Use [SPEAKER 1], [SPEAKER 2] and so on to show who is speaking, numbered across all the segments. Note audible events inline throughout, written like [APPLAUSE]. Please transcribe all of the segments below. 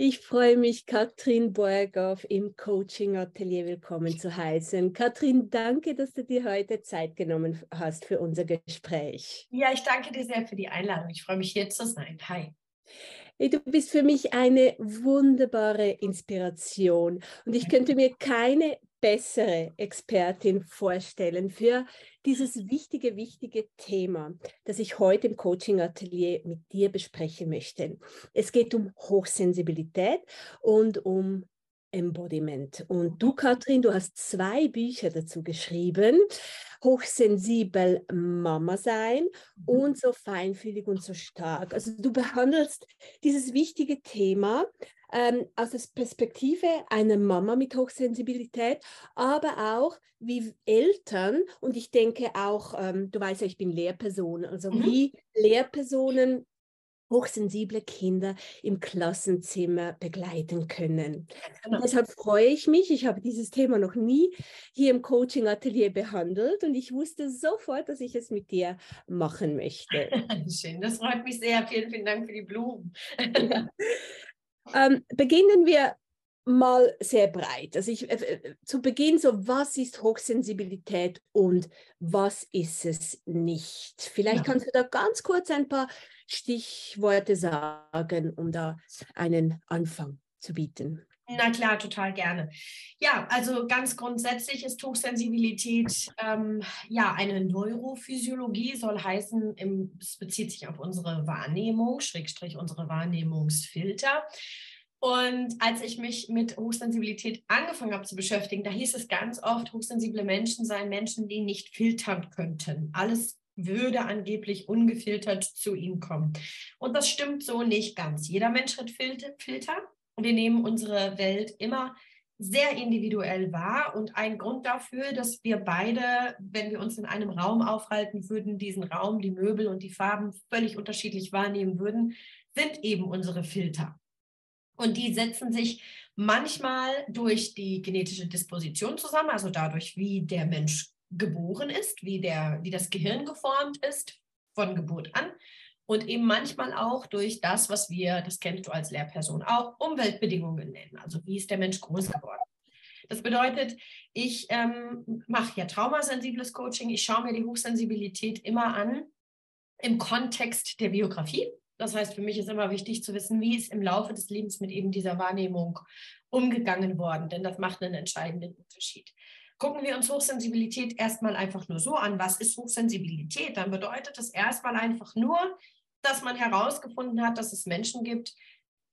[SPEAKER 1] Ich freue mich, Katrin Borgoff im Coaching Atelier willkommen zu heißen. Katrin, danke, dass du dir heute Zeit genommen hast für unser Gespräch.
[SPEAKER 2] Ja, ich danke dir sehr für die Einladung. Ich freue mich, hier zu sein. Hi.
[SPEAKER 1] Du bist für mich eine wunderbare Inspiration und ich könnte mir keine bessere Expertin vorstellen für dieses wichtige, wichtige Thema, das ich heute im Coaching-Atelier mit dir besprechen möchte. Es geht um Hochsensibilität und um Embodiment. Und du, Katrin, du hast zwei Bücher dazu geschrieben. Hochsensibel Mama sein mhm. und so feinfühlig und so stark. Also du behandelst dieses wichtige Thema ähm, aus der Perspektive einer Mama mit Hochsensibilität, aber auch wie Eltern und ich denke auch, ähm, du weißt ja, ich bin Lehrperson, also mhm. wie Lehrpersonen hochsensible Kinder im Klassenzimmer begleiten können. Genau. Deshalb freue ich mich. Ich habe dieses Thema noch nie hier im Coaching-Atelier behandelt und ich wusste sofort, dass ich es mit dir machen möchte. [LAUGHS]
[SPEAKER 2] Schön, das freut mich sehr. Vielen, vielen Dank für die Blumen.
[SPEAKER 1] ja. ähm, beginnen wir mal sehr breit. Also ich, äh, äh, zu Beginn so, was ist Hochsensibilität und was ist es nicht? Vielleicht ja. kannst du da ganz kurz ein paar Stichworte sagen, um da einen Anfang zu bieten.
[SPEAKER 2] Na klar, total gerne. Ja, also ganz grundsätzlich ist Hochsensibilität ähm, ja eine Neurophysiologie, soll heißen, im, es bezieht sich auf unsere Wahrnehmung, Schrägstrich unsere Wahrnehmungsfilter. Und als ich mich mit Hochsensibilität angefangen habe zu beschäftigen, da hieß es ganz oft, hochsensible Menschen seien Menschen, die nicht filtern könnten. Alles würde angeblich ungefiltert zu ihnen kommen. Und das stimmt so nicht ganz. Jeder Mensch hat Filter. Wir nehmen unsere Welt immer sehr individuell wahr und ein Grund dafür, dass wir beide, wenn wir uns in einem Raum aufhalten würden, diesen Raum, die Möbel und die Farben völlig unterschiedlich wahrnehmen würden, sind eben unsere Filter. Und die setzen sich manchmal durch die genetische Disposition zusammen, also dadurch, wie der Mensch geboren ist, wie, der, wie das Gehirn geformt ist von Geburt an. Und eben manchmal auch durch das, was wir, das kennst du als Lehrperson auch, Umweltbedingungen nennen. Also wie ist der Mensch groß geworden? Das bedeutet, ich ähm, mache ja traumasensibles Coaching. Ich schaue mir die Hochsensibilität immer an im Kontext der Biografie. Das heißt, für mich ist immer wichtig zu wissen, wie ist im Laufe des Lebens mit eben dieser Wahrnehmung umgegangen worden, denn das macht einen entscheidenden Unterschied. Gucken wir uns Hochsensibilität erstmal einfach nur so an. Was ist Hochsensibilität? Dann bedeutet es erstmal einfach nur, dass man herausgefunden hat, dass es Menschen gibt,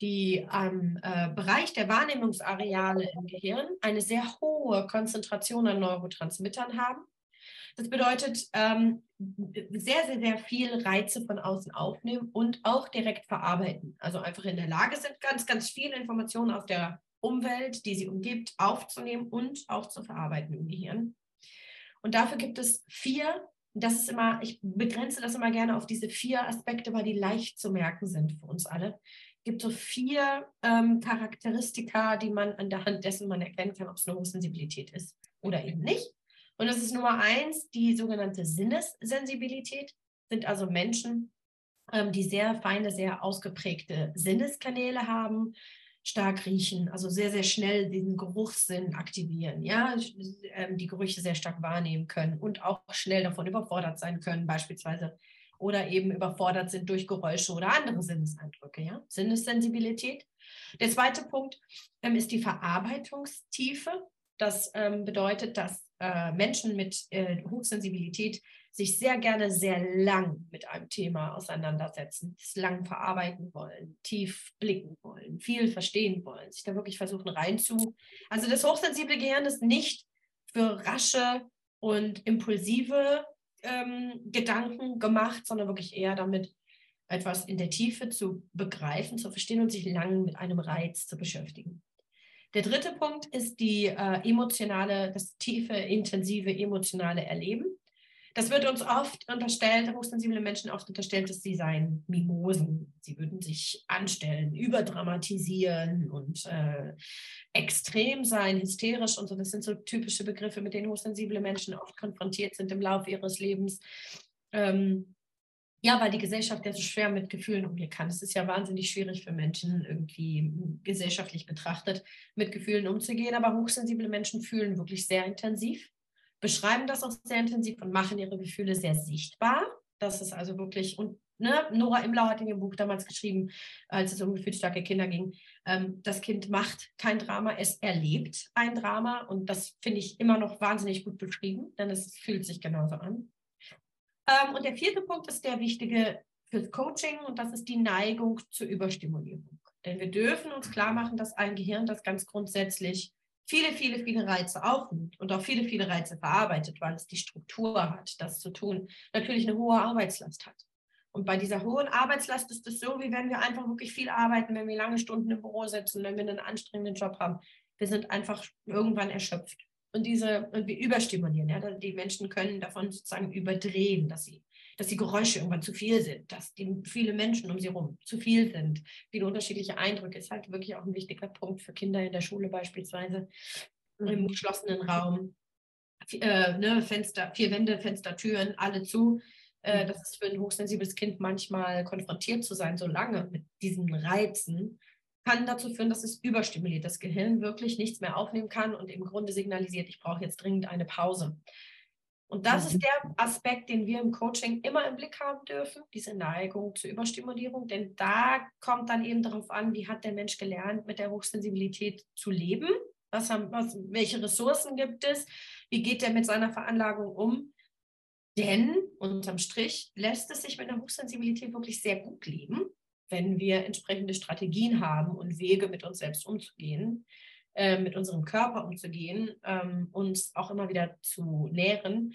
[SPEAKER 2] die am äh, Bereich der Wahrnehmungsareale im Gehirn eine sehr hohe Konzentration an Neurotransmittern haben das bedeutet, ähm, sehr, sehr, sehr viel Reize von außen aufnehmen und auch direkt verarbeiten. Also einfach in der Lage sind, ganz, ganz viele Informationen aus der Umwelt, die sie umgibt, aufzunehmen und auch zu verarbeiten im Gehirn. Und dafür gibt es vier, das ist immer, ich begrenze das immer gerne auf diese vier Aspekte, weil die leicht zu merken sind für uns alle. Es gibt so vier ähm, Charakteristika, die man an der Hand dessen man erkennen kann, ob es eine Hochsensibilität ist oder eben nicht. Und das ist Nummer eins, die sogenannte Sinnessensibilität, sind also Menschen, ähm, die sehr feine, sehr ausgeprägte Sinneskanäle haben, stark riechen, also sehr, sehr schnell den Geruchssinn aktivieren, ja, ähm, die Gerüche sehr stark wahrnehmen können und auch schnell davon überfordert sein können, beispielsweise, oder eben überfordert sind durch Geräusche oder andere Sinneseindrücke, ja, Sinnessensibilität. Der zweite Punkt ähm, ist die Verarbeitungstiefe. Das ähm, bedeutet, dass äh, Menschen mit äh, Hochsensibilität sich sehr gerne sehr lang mit einem Thema auseinandersetzen, es lang verarbeiten wollen, tief blicken wollen, viel verstehen wollen, sich da wirklich versuchen reinzu. Also das hochsensible Gehirn ist nicht für rasche und impulsive ähm, Gedanken gemacht, sondern wirklich eher damit, etwas in der Tiefe zu begreifen, zu verstehen und sich lang mit einem Reiz zu beschäftigen. Der dritte Punkt ist die äh, emotionale, das tiefe, intensive emotionale Erleben. Das wird uns oft unterstellt, hochsensible Menschen oft unterstellt, dass sie seien Mimosen. Sie würden sich anstellen, überdramatisieren und äh, extrem sein, hysterisch und so. Das sind so typische Begriffe, mit denen hochsensible Menschen oft konfrontiert sind im Laufe ihres Lebens. Ähm, Ja, weil die Gesellschaft ja so schwer mit Gefühlen umgehen kann. Es ist ja wahnsinnig schwierig für Menschen, irgendwie gesellschaftlich betrachtet, mit Gefühlen umzugehen. Aber hochsensible Menschen fühlen wirklich sehr intensiv, beschreiben das auch sehr intensiv und machen ihre Gefühle sehr sichtbar. Das ist also wirklich, und ne, Nora Imlau hat in ihrem Buch damals geschrieben, als es um gefühlsstarke Kinder ging, ähm, das Kind macht kein Drama, es erlebt ein Drama. Und das finde ich immer noch wahnsinnig gut beschrieben, denn es fühlt sich genauso an. Ähm, und der vierte Punkt ist der wichtige fürs Coaching und das ist die Neigung zur Überstimulierung. Denn wir dürfen uns klar machen, dass ein Gehirn, das ganz grundsätzlich viele, viele, viele Reize aufnimmt und auch viele, viele Reize verarbeitet, weil es die Struktur hat, das zu tun, natürlich eine hohe Arbeitslast hat. Und bei dieser hohen Arbeitslast ist es so, wie wenn wir einfach wirklich viel arbeiten, wenn wir lange Stunden im Büro sitzen, wenn wir einen anstrengenden Job haben. Wir sind einfach irgendwann erschöpft und diese und wir überstimulieren. Ja? Die Menschen können davon sozusagen überdrehen, dass sie, dass die Geräusche irgendwann zu viel sind, dass die, viele Menschen um sie herum zu viel sind, viele unterschiedliche Eindrücke. Ist halt wirklich auch ein wichtiger Punkt für Kinder in der Schule beispielsweise, mhm. im geschlossenen Raum. Äh, ne, Fenster, vier Wände, Fenster, Türen, alle zu. Äh, mhm. das ist für ein hochsensibles Kind manchmal konfrontiert zu sein, so lange mit diesen Reizen kann dazu führen, dass es überstimuliert, das Gehirn wirklich nichts mehr aufnehmen kann und im Grunde signalisiert, ich brauche jetzt dringend eine Pause. Und das ist mhm. der Aspekt, den wir im Coaching immer im Blick haben dürfen, diese Neigung zur Überstimulierung. Denn da kommt dann eben darauf an, wie hat der Mensch gelernt, mit der Hochsensibilität zu leben? Was haben, was, welche Ressourcen gibt es? Wie geht er mit seiner Veranlagung um? Denn unterm Strich lässt es sich mit der Hochsensibilität wirklich sehr gut leben wenn wir entsprechende Strategien haben und Wege mit uns selbst umzugehen, äh, mit unserem Körper umzugehen, ähm, uns auch immer wieder zu nähren,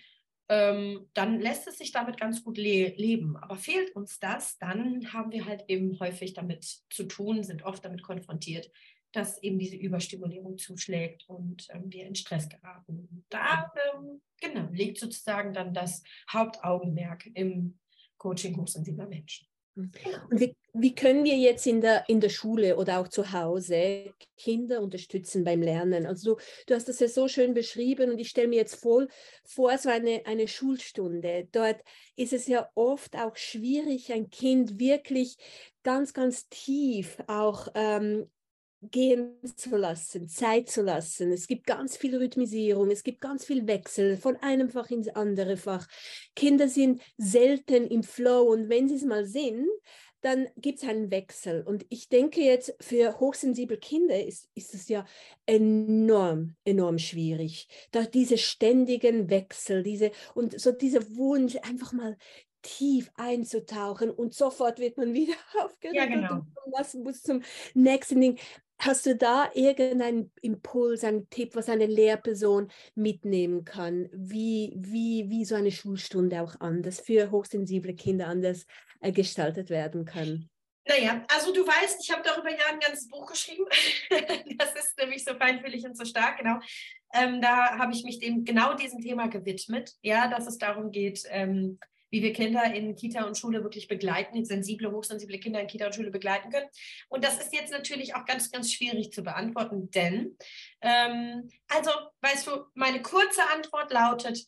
[SPEAKER 2] ähm, dann lässt es sich damit ganz gut le leben. Aber fehlt uns das, dann haben wir halt eben häufig damit zu tun, sind oft damit konfrontiert, dass eben diese Überstimulierung zuschlägt und ähm, wir in Stress geraten. Da ähm, genau, liegt sozusagen dann das Hauptaugenmerk im Coaching hochsensibler Menschen.
[SPEAKER 1] Und wie, wie können wir jetzt in der, in der Schule oder auch zu Hause Kinder unterstützen beim Lernen? Also du, du hast das ja so schön beschrieben und ich stelle mir jetzt voll vor, so eine, eine Schulstunde. Dort ist es ja oft auch schwierig, ein Kind wirklich ganz, ganz tief auch ähm, gehen zu lassen, Zeit zu lassen. Es gibt ganz viel Rhythmisierung, es gibt ganz viel Wechsel von einem Fach ins andere Fach. Kinder sind selten im Flow und wenn sie es mal sind, dann gibt es einen Wechsel. Und ich denke jetzt, für hochsensible Kinder ist, ist es ja enorm, enorm schwierig. Da diese ständigen Wechsel, diese und so dieser Wunsch, einfach mal tief einzutauchen und sofort wird man [LAUGHS] wieder aufgeregt ja, genau. und lassen muss zum nächsten Ding. Hast du da irgendeinen Impuls, einen Tipp, was eine Lehrperson mitnehmen kann, wie, wie, wie so eine Schulstunde auch anders für hochsensible Kinder anders äh, gestaltet werden kann?
[SPEAKER 2] Naja, also du weißt, ich habe darüber ja ein ganzes Buch geschrieben. [LAUGHS] das ist nämlich so feinfühlig und so stark, genau. Ähm, da habe ich mich dem genau diesem Thema gewidmet, ja, dass es darum geht, ähm, wie wir Kinder in Kita und Schule wirklich begleiten, sensible, hochsensible Kinder in Kita und Schule begleiten können. Und das ist jetzt natürlich auch ganz, ganz schwierig zu beantworten, denn, ähm, also, weißt du, meine kurze Antwort lautet,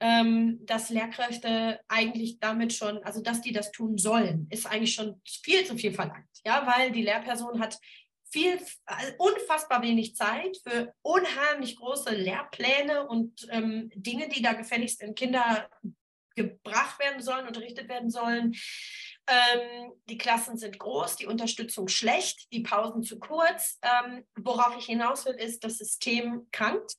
[SPEAKER 2] ähm, dass Lehrkräfte eigentlich damit schon, also dass die das tun sollen, ist eigentlich schon viel zu viel verlangt, ja, weil die Lehrperson hat viel, also unfassbar wenig Zeit für unheimlich große Lehrpläne und ähm, Dinge, die da gefälligst in Kinder gebracht werden sollen, unterrichtet werden sollen. Ähm, die Klassen sind groß, die Unterstützung schlecht, die Pausen zu kurz. Ähm, worauf ich hinaus will, ist, das System krankt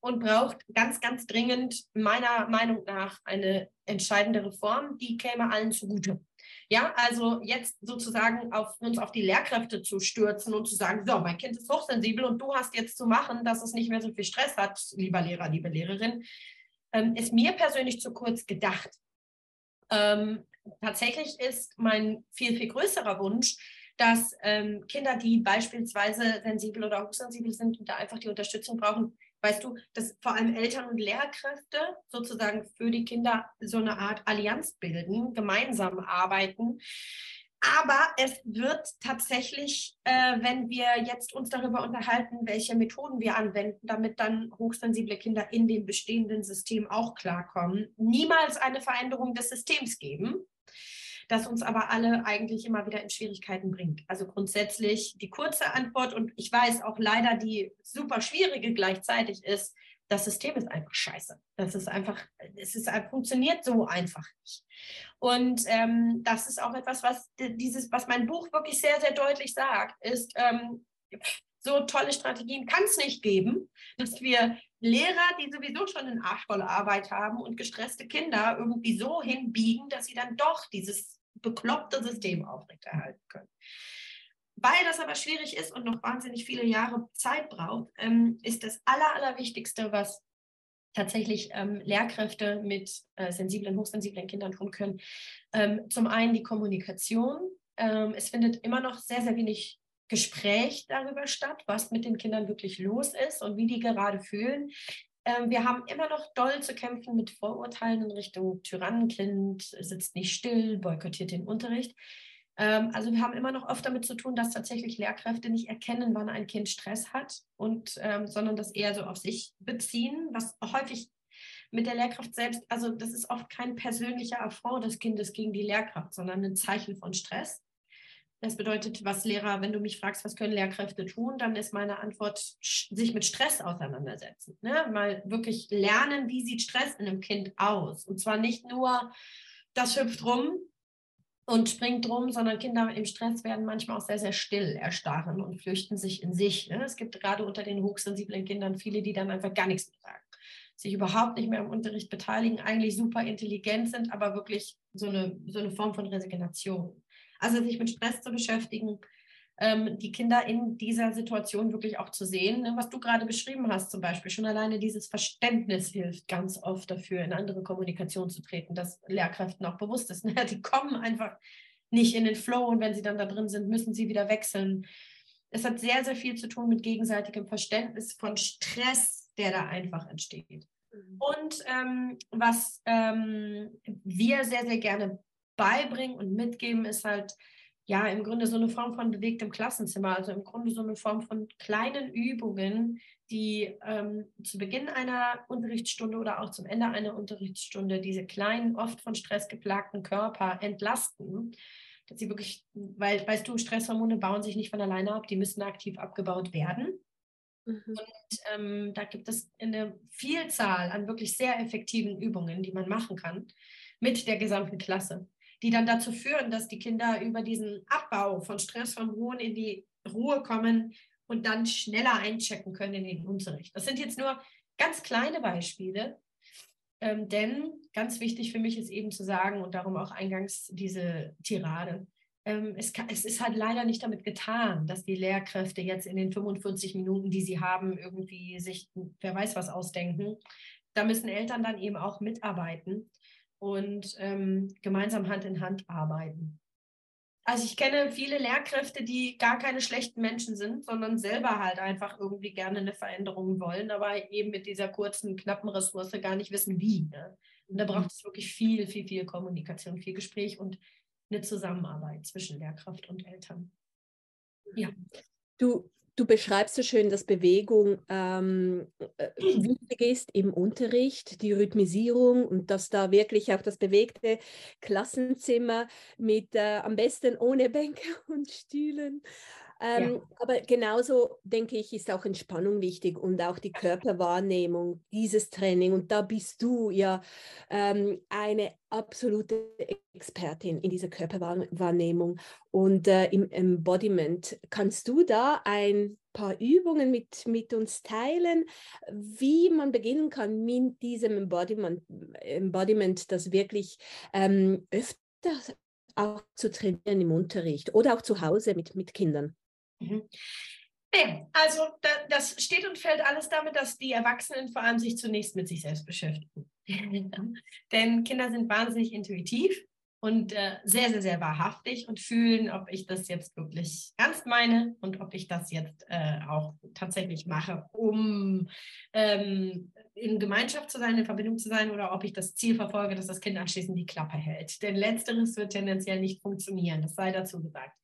[SPEAKER 2] und braucht ganz, ganz dringend meiner Meinung nach eine entscheidende Reform, die käme allen zugute. Ja, also jetzt sozusagen auf uns auf die Lehrkräfte zu stürzen und zu sagen, so, mein Kind ist hochsensibel und du hast jetzt zu machen, dass es nicht mehr so viel Stress hat, lieber Lehrer, liebe Lehrerin, ähm, ist mir persönlich zu kurz gedacht. Ähm, tatsächlich ist mein viel, viel größerer Wunsch, dass ähm, Kinder, die beispielsweise sensibel oder hochsensibel sind und da einfach die Unterstützung brauchen, weißt du, dass vor allem Eltern und Lehrkräfte sozusagen für die Kinder so eine Art Allianz bilden, gemeinsam arbeiten aber es wird tatsächlich, äh, wenn wir jetzt uns darüber unterhalten, welche Methoden wir anwenden, damit dann hochsensible Kinder in dem bestehenden System auch klarkommen, niemals eine Veränderung des Systems geben. das uns aber alle eigentlich immer wieder in Schwierigkeiten bringt. Also grundsätzlich die kurze Antwort und ich weiß auch leider die super schwierige gleichzeitig ist, das System ist einfach scheiße. Das ist einfach, es ist, funktioniert so einfach nicht. Und ähm, das ist auch etwas, was dieses, was mein Buch wirklich sehr, sehr deutlich sagt, ist, ähm, so tolle Strategien kann es nicht geben, dass wir Lehrer, die sowieso schon eine arschvolle Arbeit haben und gestresste Kinder irgendwie so hinbiegen, dass sie dann doch dieses bekloppte System aufrechterhalten können. Weil das aber schwierig ist und noch wahnsinnig viele Jahre Zeit braucht, ähm, ist das Aller, Allerwichtigste, was tatsächlich ähm, Lehrkräfte mit äh, sensiblen, hochsensiblen Kindern tun können. Ähm, zum einen die Kommunikation. Ähm, es findet immer noch sehr, sehr wenig Gespräch darüber statt, was mit den Kindern wirklich los ist und wie die gerade fühlen. Ähm, wir haben immer noch doll zu kämpfen mit Vorurteilen in Richtung Tyrannenkind, sitzt nicht still, boykottiert den Unterricht. Ähm, also wir haben immer noch oft damit zu tun, dass tatsächlich Lehrkräfte nicht erkennen, wann ein Kind Stress hat, und, ähm, sondern das eher so auf sich beziehen, was häufig mit der Lehrkraft selbst, also das ist oft kein persönlicher Affront des Kindes gegen die Lehrkraft, sondern ein Zeichen von Stress. Das bedeutet, was Lehrer, wenn du mich fragst, was können Lehrkräfte tun, dann ist meine Antwort, sich mit Stress auseinandersetzen. Ne? Mal wirklich lernen, wie sieht Stress in einem Kind aus. Und zwar nicht nur, das hüpft rum und springt rum, sondern Kinder im Stress werden manchmal auch sehr, sehr still, erstarren und flüchten sich in sich. Ne? Es gibt gerade unter den hochsensiblen Kindern viele, die dann einfach gar nichts mehr sagen sich überhaupt nicht mehr im Unterricht beteiligen, eigentlich super intelligent sind, aber wirklich so eine, so eine Form von Resignation. Also sich mit Stress zu beschäftigen, ähm, die Kinder in dieser Situation wirklich auch zu sehen, ne, was du gerade beschrieben hast zum Beispiel. Schon alleine dieses Verständnis hilft ganz oft dafür, in andere Kommunikation zu treten, dass Lehrkräften auch bewusst ist. [LAUGHS] Ne? Die kommen einfach nicht in den Flow und wenn sie dann da drin sind, müssen sie wieder wechseln. Es hat sehr, sehr viel zu tun mit gegenseitigem Verständnis von Stress, der da einfach entsteht. Mhm. Und ähm, was ähm, wir sehr, sehr gerne beibringen und mitgeben, ist halt ja im Grunde so eine Form von bewegtem Klassenzimmer, also im Grunde so eine Form von kleinen Übungen, die ähm, zu Beginn einer Unterrichtsstunde oder auch zum Ende einer Unterrichtsstunde diese kleinen, oft von Stress geplagten Körper entlasten. Dass sie wirklich, weil, weißt du, Stresshormone bauen sich nicht von alleine ab, die müssen aktiv abgebaut werden. Mhm. Und ähm, da gibt es eine Vielzahl an wirklich sehr effektiven Übungen, die man machen kann mit der gesamten Klasse die dann dazu führen, dass die Kinder über diesen Abbau von Stresshormonen in die Ruhe kommen und dann schneller einchecken können in den Unterricht. Das sind jetzt nur ganz kleine Beispiele, ähm, denn ganz wichtig für mich ist eben zu sagen und darum auch eingangs diese Tirade. Ähm, es, kann, es, ist halt leider nicht damit getan, dass die Lehrkräfte jetzt in den 45 Minuten, die sie haben, irgendwie sich wer weiß was ausdenken. Da müssen Eltern dann eben auch mitarbeiten und ähm, gemeinsam Hand in Hand arbeiten. Also ich kenne viele Lehrkräfte, die gar keine schlechten Menschen sind, sondern selber halt einfach irgendwie gerne eine Veränderung wollen, aber eben mit dieser kurzen, knappen Ressource gar nicht wissen, wie. Ne? Und da braucht es wirklich viel, viel, viel Kommunikation, viel Gespräch und eine Zusammenarbeit zwischen Lehrkraft und Eltern.
[SPEAKER 1] Ja. Du, Du beschreibst so schön, dass Bewegung ähm, äh, [CLEARS THROAT] wichtig ist im Unterricht, die Rhythmisierung und dass da wirklich auch das bewegte Klassenzimmer mit äh, am besten ohne Bänke [LAUGHS] und Stühlen ähm, ja. Aber genauso denke ich, ist auch Entspannung wichtig und auch die Körperwahrnehmung, dieses Training. Und da bist du ja ähm, eine absolute Expertin in dieser Körperwahrnehmung und äh, im Embodiment. Kannst du da ein paar Übungen mit, mit uns teilen, wie man beginnen kann mit diesem Embodiment, Embodiment das wirklich ähm, öfter auch zu trainieren im Unterricht oder auch zu Hause mit, mit Kindern?
[SPEAKER 2] Mhm. Nee, also da, das steht und fällt alles damit, dass die Erwachsenen vor allem sich zunächst mit sich selbst beschäftigen. [LAUGHS] Denn Kinder sind wahnsinnig intuitiv und äh, sehr, sehr, sehr wahrhaftig und fühlen, ob ich das jetzt wirklich ernst meine und ob ich das jetzt äh, auch tatsächlich mache, um ähm, in Gemeinschaft zu sein, in Verbindung zu sein oder ob ich das Ziel verfolge, dass das Kind anschließend die Klappe hält. Denn letzteres wird tendenziell nicht funktionieren, das sei dazu gesagt.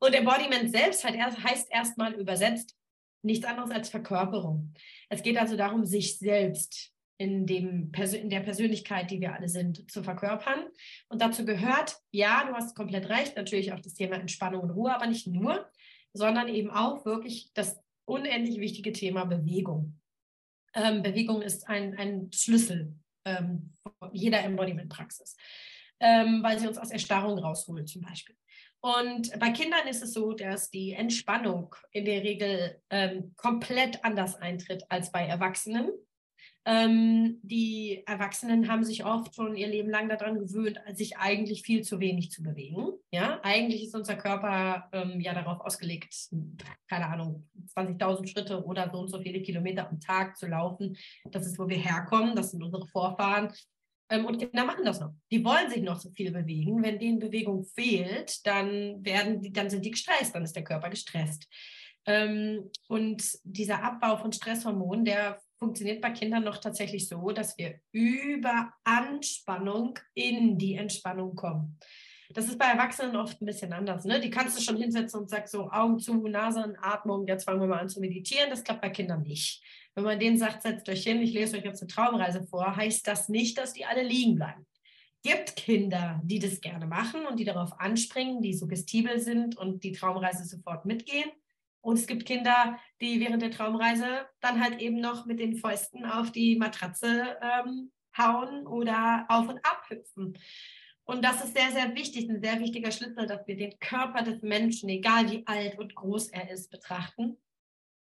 [SPEAKER 2] Und Embodiment selbst heißt erstmal übersetzt nichts anderes als Verkörperung. Es geht also darum, sich selbst in, dem, in der Persönlichkeit, die wir alle sind, zu verkörpern. Und dazu gehört, ja, du hast komplett recht, natürlich auch das Thema Entspannung und Ruhe, aber nicht nur, sondern eben auch wirklich das unendlich wichtige Thema Bewegung. Ähm, Bewegung ist ein, ein Schlüssel ähm, jeder Embodiment-Praxis, ähm, weil sie uns aus Erstarrung rausholt zum Beispiel. Und bei Kindern ist es so, dass die Entspannung in der Regel ähm, komplett anders eintritt als bei Erwachsenen. Ähm, die Erwachsenen haben sich oft schon ihr Leben lang daran gewöhnt, sich eigentlich viel zu wenig zu bewegen. Ja, eigentlich ist unser Körper ähm, ja darauf ausgelegt, keine Ahnung, 20.000 Schritte oder so und so viele Kilometer am Tag zu laufen. Das ist, wo wir herkommen. Das sind unsere Vorfahren. Ähm, und Kinder machen das noch. Die wollen sich noch so viel bewegen. Wenn denen Bewegung fehlt, dann werden die, dann sind die gestresst, dann ist der Körper gestresst. Ähm, und dieser Abbau von Stresshormonen, der funktioniert bei Kindern noch tatsächlich so, dass wir über Anspannung in die Entspannung kommen. Das ist bei Erwachsenen oft ein bisschen anders. Ne? Die kannst du schon hinsetzen und sagst so Augen zu, Nase und Atmung, jetzt fangen wir mal an zu meditieren. Das klappt bei Kindern nicht. Wenn man denen sagt, setzt euch hin, ich lese euch jetzt eine Traumreise vor, heißt das nicht, dass die alle liegen bleiben. Gibt Kinder, die das gerne machen und die darauf anspringen, die suggestibel sind und die Traumreise sofort mitgehen. Und es gibt Kinder, die während der Traumreise dann halt eben noch mit den Fäusten auf die Matratze ähm, hauen oder auf und ab hüpfen. Und das ist sehr, sehr wichtig, ein sehr wichtiger Schlüssel, dass wir den Körper des Menschen, egal wie alt und groß er ist, betrachten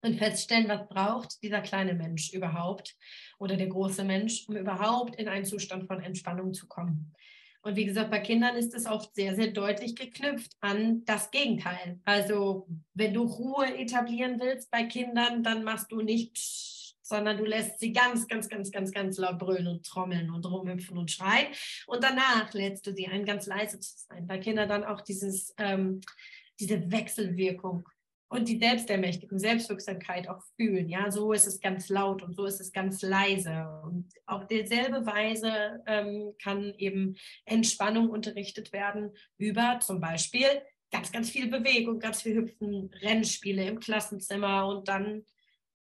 [SPEAKER 2] und feststellen, was braucht dieser kleine Mensch überhaupt oder der große Mensch, um überhaupt in einen Zustand von Entspannung zu kommen. Und wie gesagt, bei Kindern ist es oft sehr, sehr deutlich geknüpft an das Gegenteil. Also wenn du Ruhe etablieren willst bei Kindern, dann machst du nicht, sondern du lässt sie ganz, ganz, ganz, ganz, ganz laut brüllen und trommeln und rumhüpfen und schreien. Und danach lädst du sie ein, ganz leise zu sein. Bei Kindern dann auch dieses, ähm, diese Wechselwirkung und die Selbstermächtigung, Selbstwirksamkeit auch fühlen. Ja, so ist es ganz laut und so ist es ganz leise. Und auf dieselbe Weise ähm, kann eben Entspannung unterrichtet werden über zum Beispiel ganz, ganz viel Bewegung, ganz viel Hüpfen, Rennspiele im Klassenzimmer und dann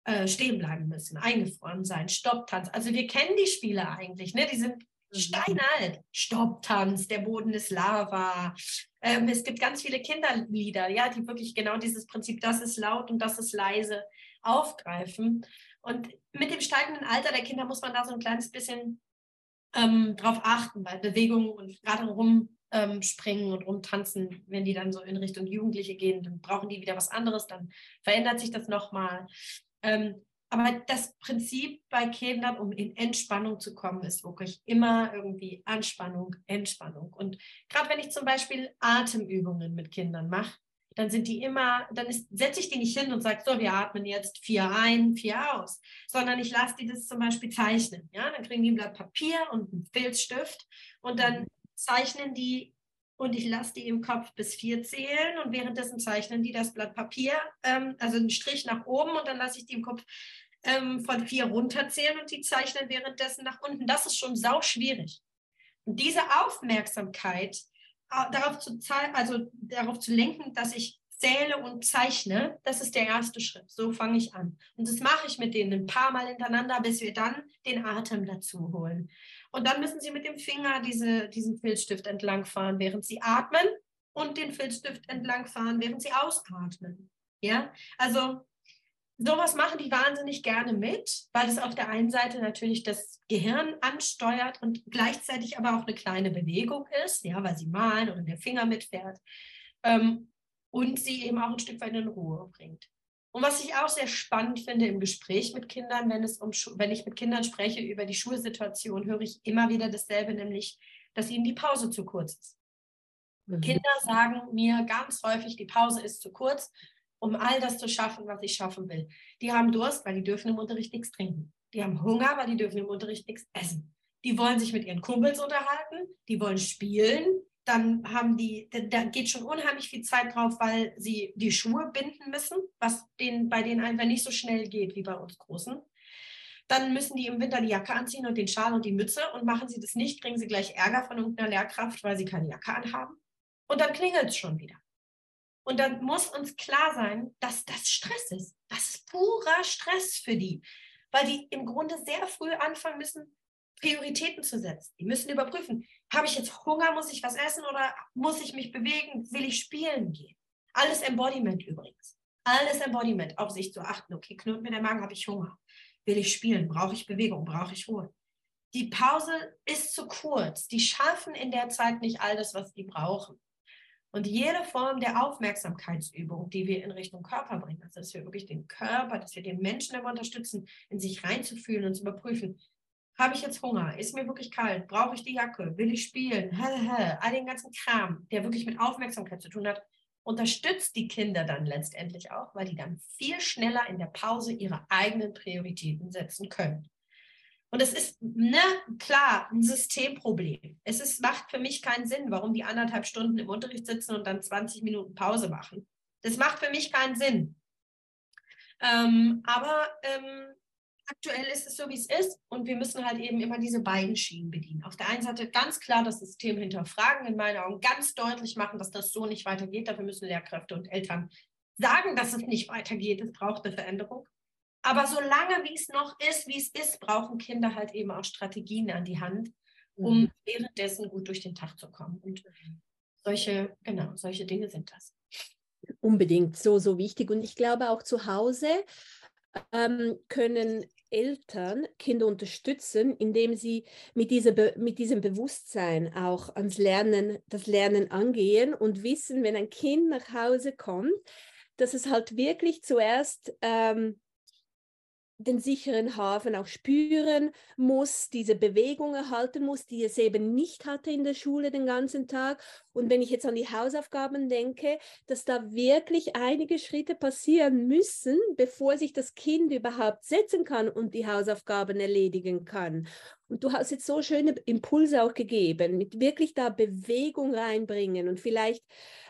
[SPEAKER 2] äh, stehen bleiben müssen, eingefroren sein, Stopptanz. Also wir kennen die Spiele eigentlich, ne? Die sind. Steinalt. Stopptanz, der Boden ist Lava, ähm, es gibt ganz viele Kinderlieder, ja, die wirklich genau dieses Prinzip, das ist laut und das ist leise, aufgreifen. Und mit dem steigenden Alter der Kinder muss man da so ein kleines bisschen ähm, drauf achten, weil Bewegungen und gerade rumspringen ähm, und rumtanzen, wenn die dann so in Richtung Jugendliche gehen, dann brauchen die wieder was anderes, dann verändert sich das nochmal. Ähm, aber das Prinzip bei Kindern, um in Entspannung zu kommen, ist wirklich immer irgendwie Anspannung, Entspannung. Und gerade wenn ich zum Beispiel Atemübungen mit Kindern mache, dann sind die immer, dann setze ich die nicht hin und sage, so, wir atmen jetzt vier ein, vier aus, sondern ich lasse die das zum Beispiel zeichnen. Ja, dann kriegen die ein Blatt Papier und einen Filzstift und dann zeichnen die und ich lasse die im Kopf bis vier zählen und währenddessen zeichnen die das Blatt Papier, ähm, also einen Strich nach oben und dann lasse ich die im Kopf ähm, von vier runterzählen und die zeichnen währenddessen nach unten. Das ist schon sau schwierig. Und diese Aufmerksamkeit äh, darauf zu also darauf zu lenken, dass ich zähle und zeichne, das ist der erste Schritt. So fange ich an. Und das mache ich mit denen ein paar Mal hintereinander, bis wir dann den Atem dazu holen. Und dann müssen sie mit dem Finger diese, diesen Filzstift entlangfahren, während sie atmen und den Filzstift entlangfahren, während sie ausatmen. Ja, also sowas machen die wahnsinnig gerne mit, weil es auf der einen Seite natürlich das Gehirn ansteuert und gleichzeitig aber auch eine kleine Bewegung ist, ja, weil sie malen oder der Finger mitfährt ähm, und sie eben auch ein Stück weit in Ruhe bringt. Und was ich auch sehr spannend finde im Gespräch mit Kindern, wenn, es um, wenn ich mit Kindern spreche über die Schulsituation, höre ich immer wieder dasselbe, nämlich, dass ihnen die Pause zu kurz ist. Mhm. Kinder sagen mir ganz häufig, die Pause ist zu kurz um all das zu schaffen, was ich schaffen will. Die haben Durst, weil die dürfen im Unterricht nichts trinken. Die haben Hunger, weil die dürfen im Unterricht nichts essen. Die wollen sich mit ihren Kumpels unterhalten, die wollen spielen. Dann haben die, da geht schon unheimlich viel Zeit drauf, weil sie die Schuhe binden müssen, was denen, bei denen einfach nicht so schnell geht wie bei uns Großen. Dann müssen die im Winter die Jacke anziehen und den Schal und die Mütze und machen sie das nicht, kriegen sie gleich Ärger von irgendeiner Lehrkraft, weil sie keine Jacke anhaben. Und dann klingelt es schon wieder. Und dann muss uns klar sein, dass das Stress ist. Das ist purer Stress für die. weil die im Grunde sehr früh anfangen müssen, Prioritäten zu setzen. Die müssen überprüfen, habe ich jetzt Hunger, muss ich was essen oder muss ich mich bewegen, will ich spielen gehen? Alles Embodiment übrigens. Alles Embodiment, auf sich zu achten. Okay, knurrt mir der Magen, habe ich Hunger. Will ich spielen? Brauche ich Bewegung? Brauche ich Ruhe? Die Pause ist zu kurz. Die schaffen in der Zeit nicht all das, was die brauchen. Und jede Form der Aufmerksamkeitsübung, die wir in Richtung Körper bringen, also dass wir wirklich den Körper, dass wir den Menschen dabei unterstützen, in sich reinzufühlen und zu überprüfen, habe ich jetzt Hunger? Ist mir wirklich kalt? Brauche ich die Jacke? Will ich spielen? All den ganzen Kram, der wirklich mit Aufmerksamkeit zu tun hat, unterstützt die Kinder dann letztendlich auch, weil die dann viel schneller in der Pause ihre eigenen Prioritäten setzen können. Und es ist, ne, klar, ein Systemproblem. Es ist, macht für mich keinen Sinn, warum die anderthalb Stunden im Unterricht sitzen und dann 20 Minuten Pause machen. Das macht für mich keinen Sinn. Ähm, aber ähm, aktuell ist es so, wie es ist und wir müssen halt eben immer diese beiden Schienen bedienen. Auf der einen Seite ganz klar das System hinterfragen, in meinen Augen ganz deutlich machen, dass das so nicht weitergeht. Dafür müssen Lehrkräfte und Eltern sagen, dass es nicht weitergeht. Es braucht eine Veränderung. Aber solange wie es noch ist, wie es ist, brauchen Kinder halt eben auch Strategien an die Hand, um mhm. währenddessen gut durch den Tag zu kommen. Und solche, genau, solche Dinge sind das.
[SPEAKER 1] Unbedingt, so, so wichtig. Und ich glaube auch zu Hause ähm, können Eltern Kinder unterstützen, indem sie mit, dieser mit diesem Bewusstsein auch ans Lernen, das Lernen angehen und wissen, wenn ein Kind nach Hause kommt, dass es halt wirklich zuerst ähm, den sicheren Hafen auch spüren muss, diese Bewegung erhalten muss, die es eben nicht hatte in der Schule den ganzen Tag. Und wenn ich jetzt an die Hausaufgaben denke, dass da wirklich einige Schritte passieren müssen, bevor sich das Kind überhaupt setzen kann und die Hausaufgaben erledigen kann. Und du hast jetzt so schöne Impulse auch gegeben, mit wirklich da Bewegung reinbringen und vielleicht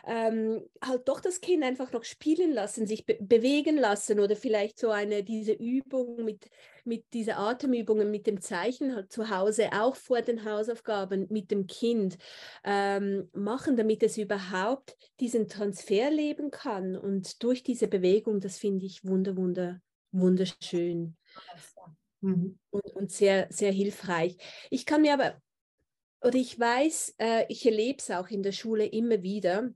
[SPEAKER 1] ähm, halt doch das Kind einfach noch spielen lassen, sich be bewegen lassen oder vielleicht so eine, diese Übung mit, mit dieser Atemübungen mit dem Zeichen halt zu Hause auch vor den Hausaufgaben mit dem Kind ähm, machen, damit es überhaupt diesen Transfer leben kann. Und durch diese Bewegung, das finde ich wunder, wunder, wunderschön. Mhm. Und, und, sehr, sehr hilfreich. Ich kann mir aber, oder ich weiß, äh, ich erlebe es auch in der Schule immer wieder,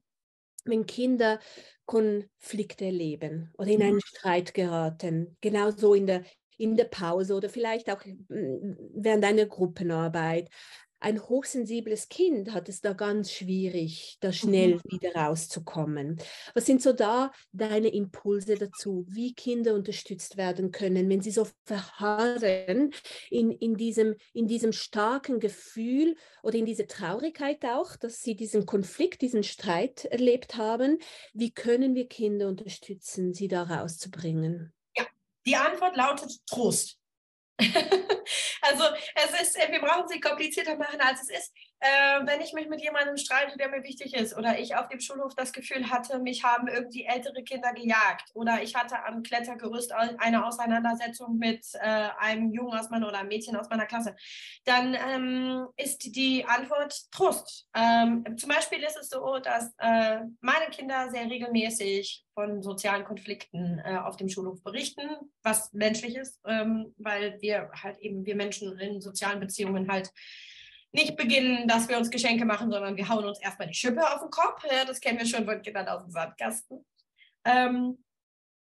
[SPEAKER 1] wenn Kinder Konflikte erleben oder in einen mhm. Streit geraten, genauso in der, in der Pause oder vielleicht auch hm, während einer Gruppenarbeit ein hochsensibles Kind hat es da ganz schwierig, da schnell mhm. wieder rauszukommen. Was sind so da deine Impulse dazu, wie Kinder unterstützt werden können, wenn sie so verharren in, in, diesem, in diesem starken Gefühl oder in dieser Traurigkeit auch, dass sie diesen Konflikt, diesen Streit erlebt haben? Wie können wir Kinder unterstützen, sie da rauszubringen?
[SPEAKER 2] Ja, die Antwort lautet Trost. [LAUGHS] also es ist, wir brauchen sie komplizierter machen, als es ist. Äh, wenn ich mich mit jemandem streite, der mir wichtig ist, oder ich auf dem Schulhof das Gefühl hatte, mich haben irgendwie ältere Kinder gejagt, oder ich hatte am Klettergerüst eine Auseinandersetzung mit äh, einem Jungen aus meiner oder einem Mädchen aus meiner Klasse, dann ähm, ist die Antwort Trost. Ähm, zum Beispiel ist es so, dass äh, meine Kinder sehr regelmäßig von sozialen Konflikten äh, auf dem Schulhof berichten, was menschlich ist, ähm, weil wir halt eben, wir Menschen in sozialen Beziehungen halt nicht beginnen, dass wir uns Geschenke machen, sondern wir hauen uns erstmal die Schippe auf den Kopf. Ja, das kennen wir schon von Kindern aus dem Sandkasten. Ähm,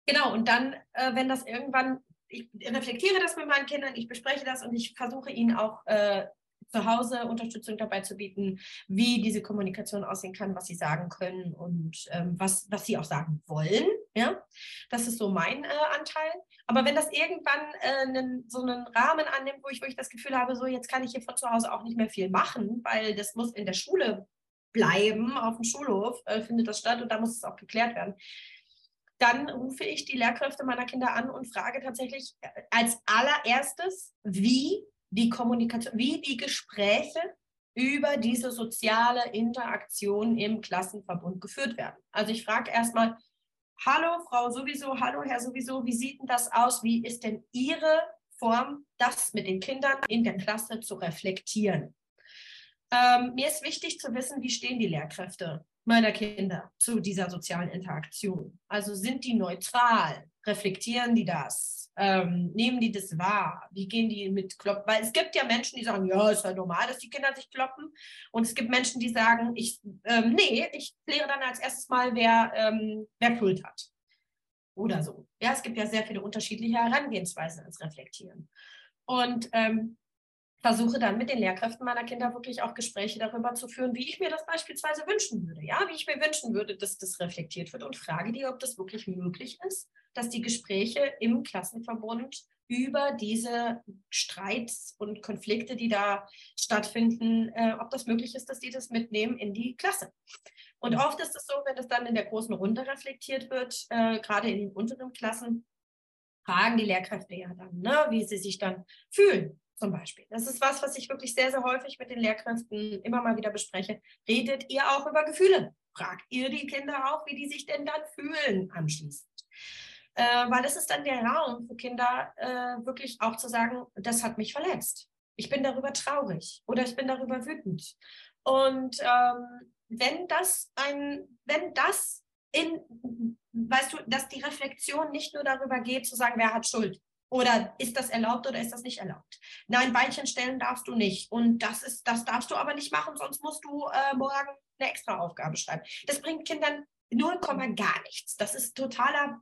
[SPEAKER 2] genau, und dann, äh, wenn das irgendwann, ich reflektiere das mit meinen Kindern, ich bespreche das und ich versuche ihnen auch äh, zu Hause Unterstützung dabei zu bieten, wie diese Kommunikation aussehen kann, was sie sagen können und ähm, was, was sie auch sagen wollen. Ja? Das ist so mein äh, Anteil. Aber wenn das irgendwann äh, einen, so einen Rahmen annimmt, wo ich wirklich das Gefühl habe, so jetzt kann ich hier von zu Hause auch nicht mehr viel machen, weil das muss in der Schule bleiben, auf dem Schulhof äh, findet das statt und da muss es auch geklärt werden. Dann rufe ich die Lehrkräfte meiner Kinder an und frage tatsächlich äh, als allererstes, wie die Kommunikation, wie die Gespräche über diese soziale Interaktion im Klassenverbund geführt werden. Also ich frage erstmal, hallo Frau sowieso, hallo Herr sowieso, wie sieht denn das aus? Wie ist denn Ihre Form, das mit den Kindern in der Klasse zu reflektieren? Ähm, mir ist wichtig zu wissen, wie stehen die Lehrkräfte meiner Kinder zu dieser sozialen Interaktion? Also sind die neutral? Reflektieren die das? Ähm, nehmen die das wahr? Wie gehen die mit Kloppen? Weil es gibt ja Menschen, die sagen, ja, ist ja normal, dass die Kinder sich kloppen. Und es gibt Menschen, die sagen, ich, ähm, nee, ich kläre dann als erstes mal, wer, ähm, wer Schuld hat. Oder so. Ja, es gibt ja sehr viele unterschiedliche Herangehensweisen ans Reflektieren. Und ähm, versuche dann mit den Lehrkräften meiner Kinder wirklich auch Gespräche darüber zu führen, wie ich mir das beispielsweise wünschen würde. Ja, wie ich mir wünschen würde, dass das reflektiert wird und frage die, ob das wirklich möglich ist, dass die Gespräche im Klassenverbund über diese Streits und Konflikte, die da stattfinden, äh, ob das möglich ist, dass die das mitnehmen in die Klasse. Und mhm. oft ist es so, wenn es dann in der großen Runde reflektiert wird, äh, gerade in den unteren Klassen, fragen die Lehrkräfte ja dann, ne, wie sie sich dann fühlen zum Beispiel. Das ist was, was ich wirklich sehr, sehr häufig mit den Lehrkräften immer mal wieder bespreche. Redet ihr auch über Gefühle? Fragt ihr die Kinder auch, wie die sich denn dann fühlen anschließend? Äh, weil es ist dann der Raum für Kinder, äh, wirklich auch zu sagen, das hat mich verletzt. Ich bin darüber traurig oder ich bin darüber wütend. Und ähm, wenn das ein, wenn das in, weißt du, dass die Reflexion nicht nur darüber geht, zu sagen, wer hat Schuld, oder ist das erlaubt oder ist das nicht erlaubt? Nein, Beinchen stellen darfst du nicht. Und das ist, das darfst du aber nicht machen, sonst musst du äh, morgen eine extra Aufgabe schreiben. Das bringt Kindern 0, gar nichts. Das ist totaler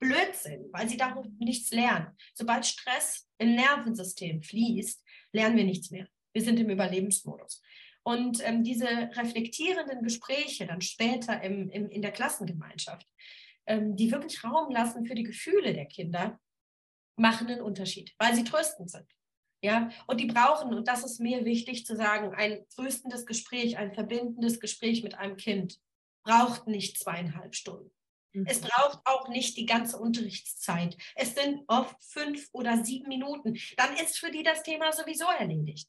[SPEAKER 2] Blödsinn, weil sie darüber nichts lernen. Sobald Stress im Nervensystem fließt, lernen wir nichts mehr. Wir sind im Überlebensmodus. Und ähm, diese reflektierenden Gespräche dann später im, im, in der Klassengemeinschaft, ähm, die wirklich Raum lassen für die Gefühle der Kinder, machen einen Unterschied, weil sie tröstend sind. Ja, und die brauchen, und das ist mir wichtig zu sagen, ein tröstendes Gespräch, ein verbindendes Gespräch mit einem Kind braucht nicht zweieinhalb Stunden. Mhm. Es braucht auch nicht die ganze Unterrichtszeit. Es sind oft fünf oder sieben Minuten. Dann ist für die das Thema sowieso erledigt.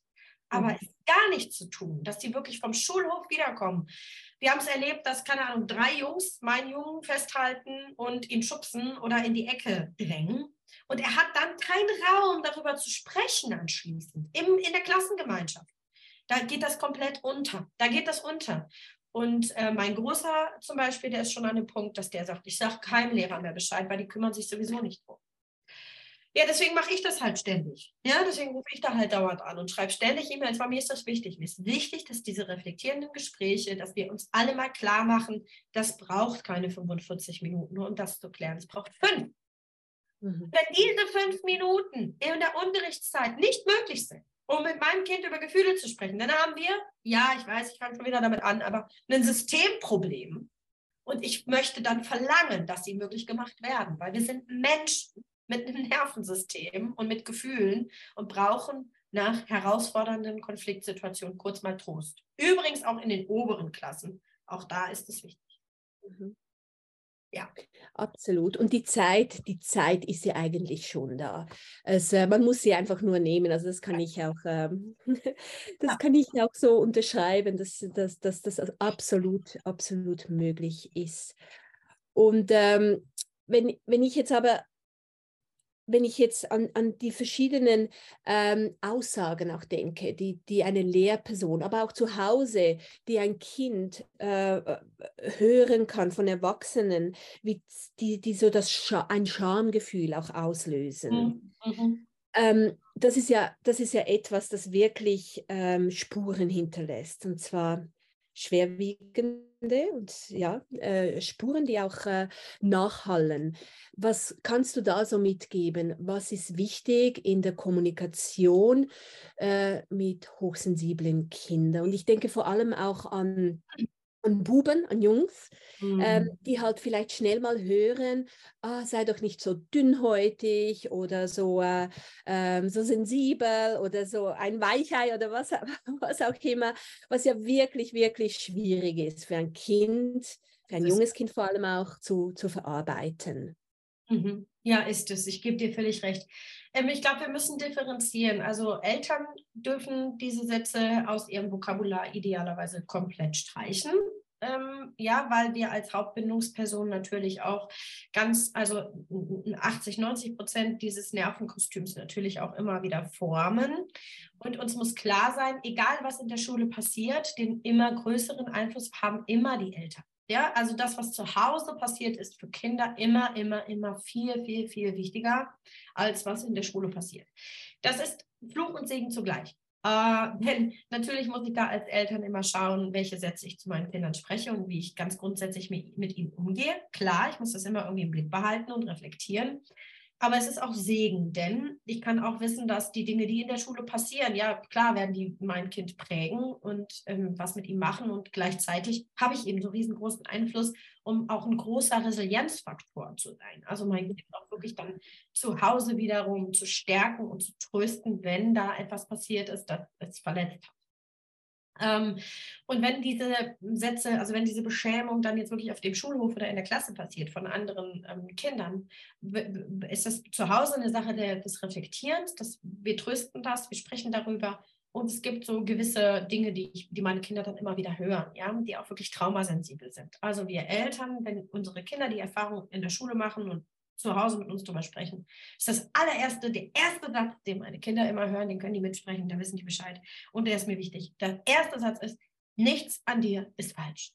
[SPEAKER 2] Aber mhm. es ist gar nichts zu tun, dass die wirklich vom Schulhof wiederkommen. Wir haben es erlebt, dass, keine Ahnung, drei Jungs meinen Jungen festhalten und ihn schubsen oder in die Ecke drängen. Und er hat dann keinen Raum, darüber zu sprechen anschließend, im, in der Klassengemeinschaft. Da geht das komplett unter. Da geht das unter. Und äh, mein Großer zum Beispiel, der ist schon an dem Punkt, dass der sagt, ich sage keinem Lehrer mehr Bescheid, weil die kümmern sich sowieso nicht drum. Ja, deswegen mache ich das halt ständig. Ja, deswegen rufe ich da halt dauernd an und schreibe ständig E-Mails, weil mir ist das wichtig. Mir ist wichtig, dass diese reflektierenden Gespräche, dass wir uns alle mal klar machen, das braucht keine 45 Minuten, nur um das zu klären. Es braucht fünf. Mhm. Wenn diese fünf Minuten in der Unterrichtszeit nicht möglich sind, um mit meinem Kind über Gefühle zu sprechen, dann haben wir, ja, ich weiß, ich fange schon wieder damit an, aber ein Systemproblem. Und ich möchte dann verlangen, dass sie möglich gemacht werden, weil wir sind Menschen mit einem Nervensystem und mit Gefühlen und brauchen nach herausfordernden Konfliktsituationen kurz mal Trost. Übrigens auch in den oberen Klassen. Auch da ist es wichtig. Mhm.
[SPEAKER 1] Ja. Absolut. Und die Zeit, die Zeit ist ja eigentlich schon da. Also, man muss sie einfach nur nehmen. Also das kann ich auch, ähm, [LAUGHS] das ja. kann ich auch so unterschreiben, dass, dass, dass das absolut, absolut möglich ist. Und ähm, wenn, wenn ich jetzt aber wenn ich jetzt an, an die verschiedenen ähm, Aussagen auch denke, die, die eine Lehrperson, aber auch zu Hause, die ein Kind äh, äh hören kann von Erwachsenen, wie die, die so das Scha ein Schamgefühl auch auslösen. Mhm. mhm. Ähm, das, ist ja, das ist ja etwas, das wirklich ähm, Spuren hinterlässt. Und zwar schwerwiegende und ja, äh, Spuren, die auch äh, nachhallen. Was kannst du da so mitgeben? Was ist wichtig in der Kommunikation äh, mit hochsensiblen Kindern? Und ich denke vor allem auch an an Buben, an Jungs, ähm, mhm. ähm, die halt vielleicht schnell mal hören, ah, sei doch nicht so dünnhäutig oder so, äh, äh, so sensibel oder so ein Weichei oder was, [LAUGHS] was auch immer, was ja wirklich, wirklich schwierig ist für ein Kind, für ein das junges Kind vor allem auch zu, zu verarbeiten.
[SPEAKER 2] Mhm. Ja, ist es. Ich gebe dir völlig recht. Ähm, ich glaube, wir müssen differenzieren. Also Eltern dürfen diese Sätze aus ihrem Vokabular idealerweise komplett streichen. ähm, ja, weil wir als Hauptbindungsperson natürlich auch ganz, also 80, 90 Prozent dieses Nervenkostüms natürlich auch immer wieder formen. Und uns muss klar sein, egal was in der Schule passiert, den immer größeren Einfluss haben immer die Eltern. Ja, also das, was zu Hause passiert, ist für Kinder immer, immer, immer viel, viel, viel wichtiger, als was in der Schule passiert. Das ist Fluch und Segen zugleich. Äh, [LAUGHS] denn natürlich muss ich da als Eltern immer schauen, welche Sätze ich zu meinen Kindern spreche und wie ich ganz grundsätzlich mit, mit ihnen umgehe. Klar, ich muss das immer irgendwie im Blick behalten und reflektieren. Aber es ist auch Segen, denn ich kann auch wissen, dass die Dinge, die in der Schule passieren, ja, klar werden die mein Kind prägen und ähm, was mit ihm machen. Und gleichzeitig habe ich eben so riesengroßen Einfluss, um auch ein großer Resilienzfaktor zu sein. Also mein Kind auch wirklich dann zu Hause wiederum zu stärken und zu trösten, wenn da etwas passiert ist, das es verletzt hat. Ähm, und wenn diese Sätze, also wenn diese Beschämung dann jetzt wirklich auf dem Schulhof oder in der Klasse passiert von anderen ähm, Kindern, ist das zu Hause eine Sache der, des Reflektierens, dass wir trösten das, wir sprechen darüber und es gibt so gewisse Dinge, die, ich, die meine Kinder dann immer wieder hören, ja, die auch wirklich traumasensibel sind. Also wir Eltern, wenn unsere Kinder die Erfahrung in der Schule machen und zu Hause mit uns drüber sprechen. Das ist das allererste, der erste Satz, den meine Kinder immer hören, den können die mitsprechen, da wissen die Bescheid. Und der ist mir wichtig. Der erste Satz ist, nichts an dir ist falsch.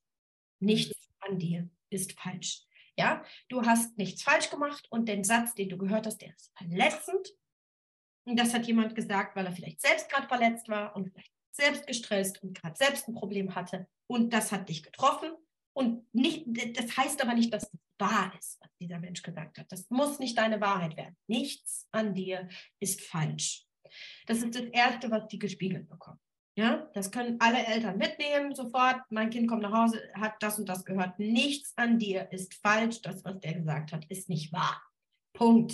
[SPEAKER 2] Nichts an dir ist falsch. Ja, du hast nichts falsch gemacht und den Satz, den du gehört hast, der ist verletzend. Und das hat jemand gesagt, weil er vielleicht selbst gerade verletzt war und vielleicht selbst gestresst und gerade selbst ein Problem hatte. Und das hat dich getroffen. Und nicht, das heißt aber nicht, dass es wahr ist, was dieser Mensch gesagt hat. Das muss nicht deine Wahrheit werden. Nichts an dir ist falsch. Das ist das Erste, was die gespiegelt bekommen. Ja, das können alle Eltern mitnehmen sofort. Mein Kind kommt nach Hause, hat das und das gehört. Nichts an dir ist falsch. Das, was der gesagt hat, ist nicht wahr. Punkt.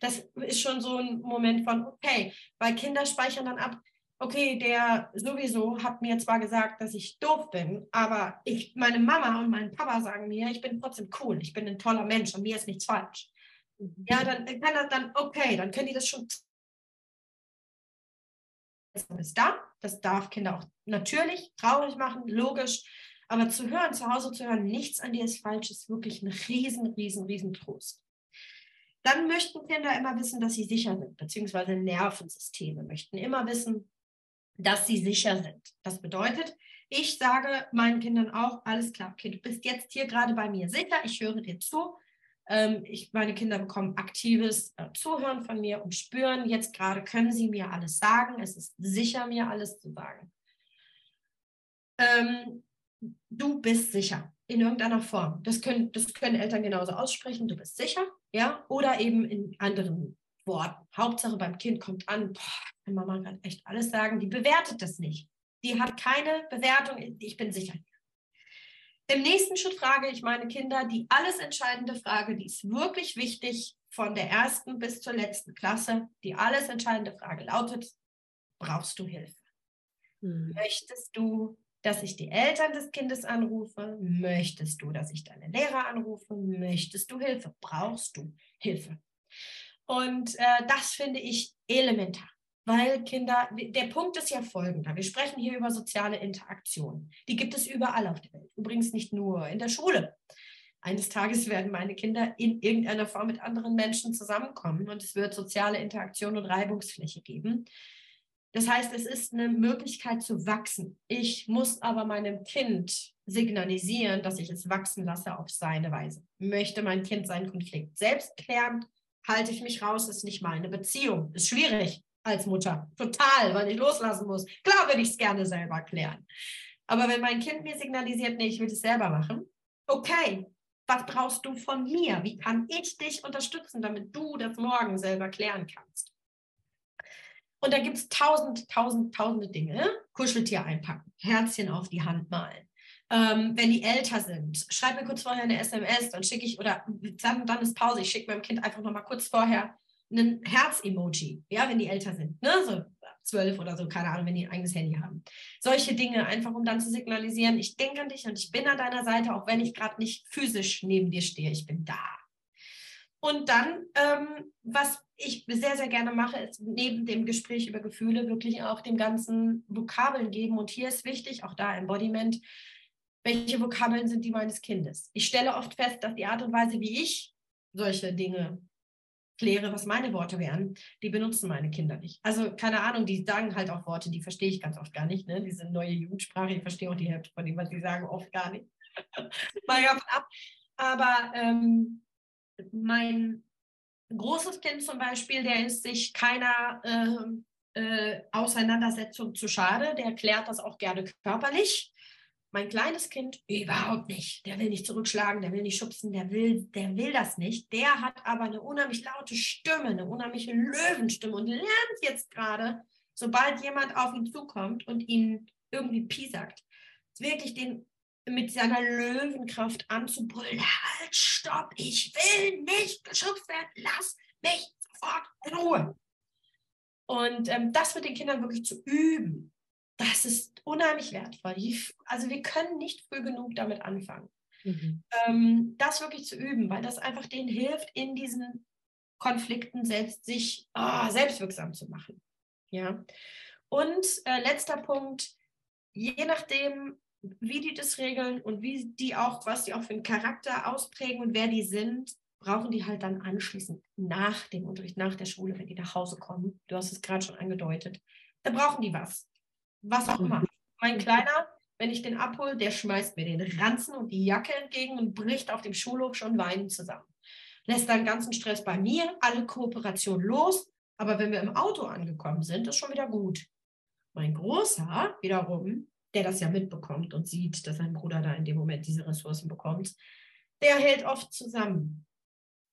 [SPEAKER 2] Das ist schon so ein Moment von, okay, weil Kinder speichern dann ab, okay, der sowieso hat mir zwar gesagt, dass ich doof bin, aber ich, meine Mama und mein Papa sagen mir, ich bin trotzdem cool, ich bin ein toller Mensch und mir ist nichts falsch. Ja, dann kann das dann, okay, dann können die das schon ist da. Das darf Kinder auch natürlich traurig machen, logisch. Aber zu hören, zu Hause zu hören, nichts an dir ist falsch, ist wirklich ein riesen, riesen, riesen Trost. Dann möchten Kinder immer wissen, dass sie sicher sind, beziehungsweise Nervensysteme möchten immer wissen, dass sie sicher sind. Das bedeutet, ich sage meinen Kindern auch, alles klar, okay, du bist jetzt hier gerade bei mir sicher, ich höre dir zu. Ähm, ich, meine Kinder bekommen aktives äh, Zuhören von mir und spüren, jetzt gerade können sie mir alles sagen, es ist sicher, mir alles zu sagen. Ähm, du bist sicher in irgendeiner Form. Das können, das können Eltern genauso aussprechen, du bist sicher, ja, oder eben in anderen Worten. Hauptsache beim Kind kommt an, boah, kann Mama kann echt alles sagen, die bewertet das nicht. Die hat keine Bewertung, ich bin sicher. Im nächsten Schritt frage ich meine Kinder die alles entscheidende Frage, die ist wirklich wichtig von der ersten bis zur letzten Klasse. Die alles entscheidende Frage lautet, brauchst du Hilfe? Hm. Möchtest du, dass ich die Eltern des Kindes anrufe? Möchtest du, dass ich deine Lehrer anrufe? Möchtest du Hilfe? Brauchst du Hilfe? Und äh, das finde ich elementar, weil Kinder, der Punkt ist ja folgender. Wir sprechen hier über soziale Interaktion. Die gibt es überall auf der Welt. Übrigens nicht nur in der Schule. Eines Tages werden meine Kinder in irgendeiner Form mit anderen Menschen zusammenkommen und es wird soziale Interaktion und Reibungsfläche geben. Das heißt, es ist eine Möglichkeit zu wachsen. Ich muss aber meinem Kind signalisieren, dass ich es wachsen lasse auf seine Weise. Möchte mein Kind seinen Konflikt selbst klären, halte ich mich raus, ist nicht meine Beziehung. Ist schwierig als Mutter. Total, weil ich loslassen muss. Klar würde ich es gerne selber klären. Aber wenn mein Kind mir signalisiert, nee, ich will es selber machen, okay, was brauchst du von mir? Wie kann ich dich unterstützen, damit du das morgen selber klären kannst? Und da gibt es tausend, tausend, tausende Dinge. Kuscheltier einpacken, Herzchen auf die Hand malen, ähm, wenn die älter sind, schreib mir kurz vorher eine SMS, dann schicke ich, oder dann, dann ist Pause, ich schicke meinem Kind einfach nochmal kurz vorher ein Herz-Emoji, ja, wenn die älter sind, ne, so zwölf oder so, keine Ahnung, wenn die ein eigenes Handy haben. Solche Dinge, einfach um dann zu signalisieren, ich denke an dich und ich bin an deiner Seite, auch wenn ich gerade nicht physisch neben dir stehe, ich bin da. Und dann, ähm, was ich sehr, sehr gerne mache, ist neben dem Gespräch über Gefühle wirklich auch dem ganzen Vokabeln geben. Und hier ist wichtig, auch da Embodiment, welche Vokabeln sind die meines Kindes. Ich stelle oft fest, dass die Art und Weise, wie ich solche Dinge kläre, was meine Worte wären, die benutzen meine Kinder nicht. Also keine Ahnung, die sagen halt auch Worte, die verstehe ich ganz oft gar nicht. Ne? Diese neue Jugendsprache, ich verstehe auch die Hälfte von dem, was sie sagen, oft gar nicht. [LAUGHS] Mal ab. Aber ähm, mein großes Kind zum Beispiel, der ist sich keiner äh, äh, Auseinandersetzung zu schade, der klärt das auch gerne körperlich. Mein kleines Kind überhaupt nicht. Der will nicht zurückschlagen, der will nicht schubsen, der will, der will das nicht. Der hat aber eine unheimlich laute Stimme, eine unheimliche Löwenstimme und lernt jetzt gerade, sobald jemand auf ihn zukommt und ihn irgendwie piesackt, wirklich den mit seiner Löwenkraft anzubrüllen. Halt, stopp, ich will nicht geschubst werden, lass mich sofort in Ruhe. Und ähm, das mit den Kindern wirklich zu üben, das ist unheimlich wertvoll. Also wir können nicht früh genug damit anfangen. Mhm. Ähm, das wirklich zu üben, weil das einfach denen hilft, in diesen Konflikten selbst sich oh, selbstwirksam zu machen. Ja. Und äh, letzter Punkt, je nachdem, wie die das regeln und wie die auch, was die auch für einen Charakter ausprägen und wer die sind, brauchen die halt dann anschließend nach dem Unterricht, nach der Schule, wenn die nach Hause kommen. Du hast es gerade schon angedeutet. Da brauchen die was was auch immer. Mein Kleiner, wenn ich den abhole, der schmeißt mir den Ranzen und die Jacke entgegen und bricht auf dem Schulhof schon weinend zusammen. Lässt dann ganzen Stress bei mir, alle Kooperation los, aber wenn wir im Auto angekommen sind, ist schon wieder gut. Mein Großer wiederum, der das ja mitbekommt und sieht, dass sein Bruder da in dem Moment diese Ressourcen bekommt, der hält oft zusammen,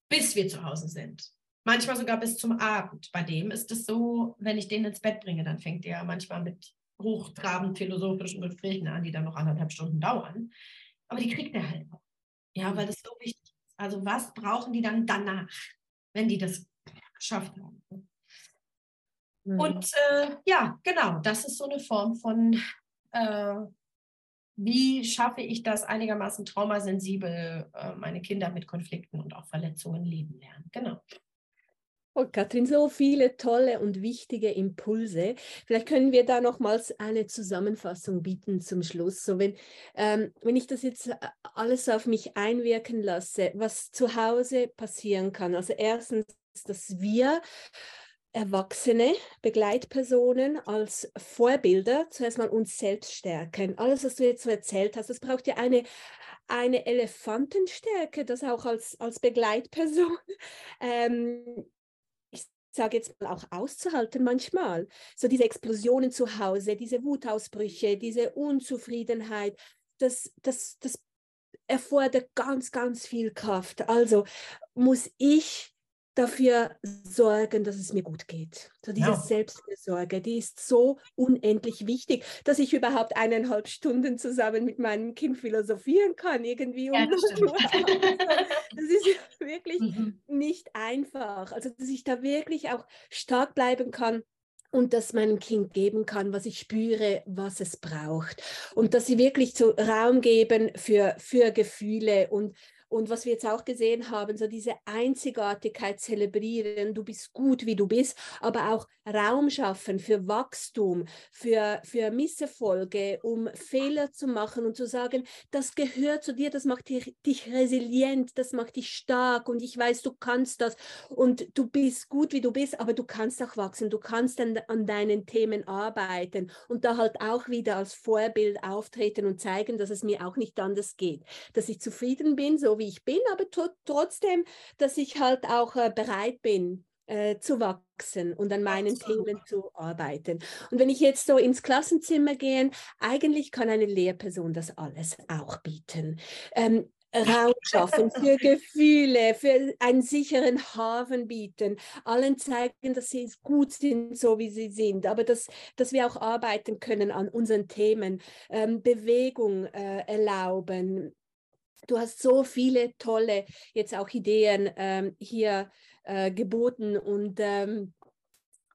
[SPEAKER 2] bis wir zu Hause sind. Manchmal sogar bis zum Abend. Bei dem ist es so, wenn ich den ins Bett bringe, dann fängt er manchmal mit hochtrabend philosophischen Gesprächen an, die dann noch anderthalb Stunden dauern. Aber die kriegt er halt noch. Ja, weil das so wichtig ist. Also was brauchen die dann danach, wenn die das geschafft haben? Mhm. Und äh, ja, genau, das ist so eine Form von, äh, wie schaffe ich das einigermaßen traumasensibel, äh, meine Kinder mit Konflikten und auch Verletzungen leben lernen. Genau.
[SPEAKER 1] Oh, Katrin, so viele tolle und wichtige Impulse. Vielleicht können wir da nochmals eine Zusammenfassung bieten zum Schluss. So wenn, ähm, wenn ich das jetzt äh, alles auf mich einwirken lasse, was zu Hause passieren kann. Also erstens, dass wir Erwachsene, Begleitpersonen als Vorbilder zuerst mal uns selbst stärken. Alles, was du jetzt so erzählt hast, das braucht ja eine eine Elefantenstärke, das auch als, als Begleitperson [LAUGHS] ähm, sage jetzt mal auch auszuhalten manchmal. So diese Explosionen zu Hause, diese Wutausbrüche, diese Unzufriedenheit, das, das, das erfordert ganz, ganz viel Kraft. Also muss ich dafür sorgen, dass es mir gut geht. So diese ja. Selbstfürsorge, die ist so unendlich wichtig, dass ich überhaupt eineinhalb Stunden zusammen mit meinem Kind philosophieren kann, irgendwie. Ja, das, das, ist wirklich [LAUGHS] mhm. nicht einfach. Also, dass ich da wirklich auch stark bleiben kann und das meinem Kind geben kann, was ich spüre, was es braucht. Und dass sie wirklich so Raum geben für, für Gefühle und und was wir jetzt auch gesehen haben, so diese Einzigartigkeit zelebrieren, du bist gut, wie du bist, aber auch Raum schaffen für Wachstum, für, für Misserfolge, um Fehler zu machen und zu sagen, das gehört zu dir, das macht dich, dich resilient, das macht dich stark und ich weiß, du kannst das. Und du bist gut, wie du bist, aber du kannst auch wachsen, du kannst an, an deinen Themen arbeiten und da halt auch wieder als Vorbild auftreten und zeigen, dass es mir auch nicht anders geht, dass ich zufrieden bin, so wie ich bin, aber trotzdem, dass ich halt auch äh, bereit bin, äh, zu wachsen und an meinen Themen zu arbeiten. Und wenn ich jetzt so ins Klassenzimmer gehe, eigentlich kann eine Lehrperson das alles auch bieten. Ähm, Raum schaffen für [LAUGHS] Gefühle, für einen sicheren Hafen bieten, allen zeigen, dass sie gut sind, so wie sie sind, aber dass, dass wir auch arbeiten können an unseren Themen, ähm, Bewegung äh, erlauben, Du hast so viele tolle jetzt auch Ideen ähm, hier äh, geboten und, ähm,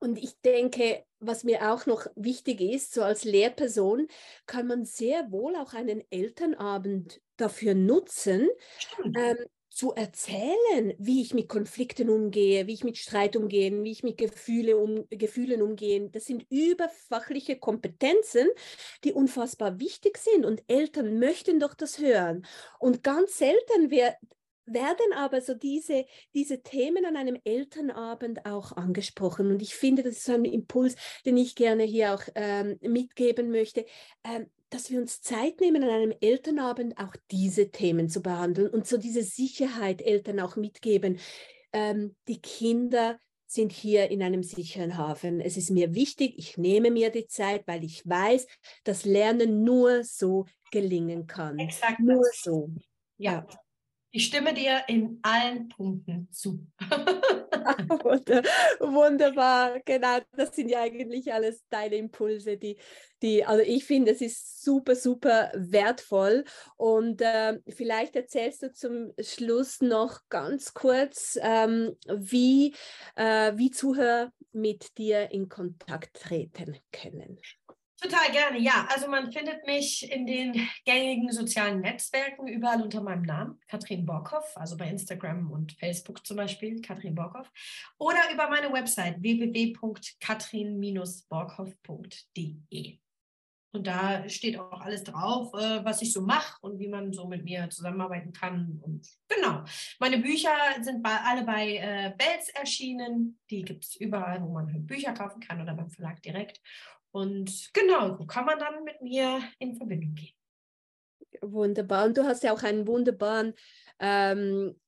[SPEAKER 1] und ich denke, was mir auch noch wichtig ist, so als Lehrperson kann man sehr wohl auch einen Elternabend dafür nutzen, ähm, zu erzählen, wie ich mit Konflikten umgehe, wie ich mit Streit umgehe, wie ich mit Gefühle um, Gefühlen umgehe. Das sind überfachliche Kompetenzen, die unfassbar wichtig sind und Eltern möchten doch das hören. Und ganz selten wird, werden aber so diese, diese Themen an einem Elternabend auch angesprochen. Und ich finde, das ist so ein Impuls, den ich gerne hier auch ähm, mitgeben möchte. Ähm, dass wir uns Zeit nehmen, an einem Elternabend auch diese Themen zu behandeln und so diese Sicherheit Eltern auch mitgeben. Ähm, die Kinder sind hier in einem sicheren Hafen. Es ist mir wichtig, ich nehme mir die Zeit, weil ich weiß, dass Lernen nur so gelingen kann.
[SPEAKER 2] Exakt.
[SPEAKER 1] Nur so.
[SPEAKER 2] Ja. ja. Ich stimme dir in allen Punkten zu. [LAUGHS] [LAUGHS]
[SPEAKER 1] Wunderbar, genau. Das sind ja eigentlich alles deine Impulse, die, die also ich finde, es ist super, super wertvoll. Und äh, vielleicht erzählst du zum Schluss noch ganz kurz, ähm, wie, äh, wie Zuhörer mit dir in Kontakt treten können.
[SPEAKER 2] Total gerne, ja. Also man findet mich in den gängigen sozialen Netzwerken überall unter meinem Namen, Katrin Borkhoff, also bei Instagram und Facebook zum Beispiel, Katrin Borkhoff, oder über meine Website www.katrin-borkhoff.de. Und da steht auch alles drauf, äh, was ich so mache und wie man so mit mir zusammenarbeiten kann. Und genau, meine Bücher sind alle bei äh, Belz erschienen. Die gibt es überall, wo man Bücher kaufen kann oder beim Verlag direkt. Und genau, so kann man dann mit mir in Verbindung gehen.
[SPEAKER 1] Wunderbar. Und du hast ja auch einen wunderbaren ähm,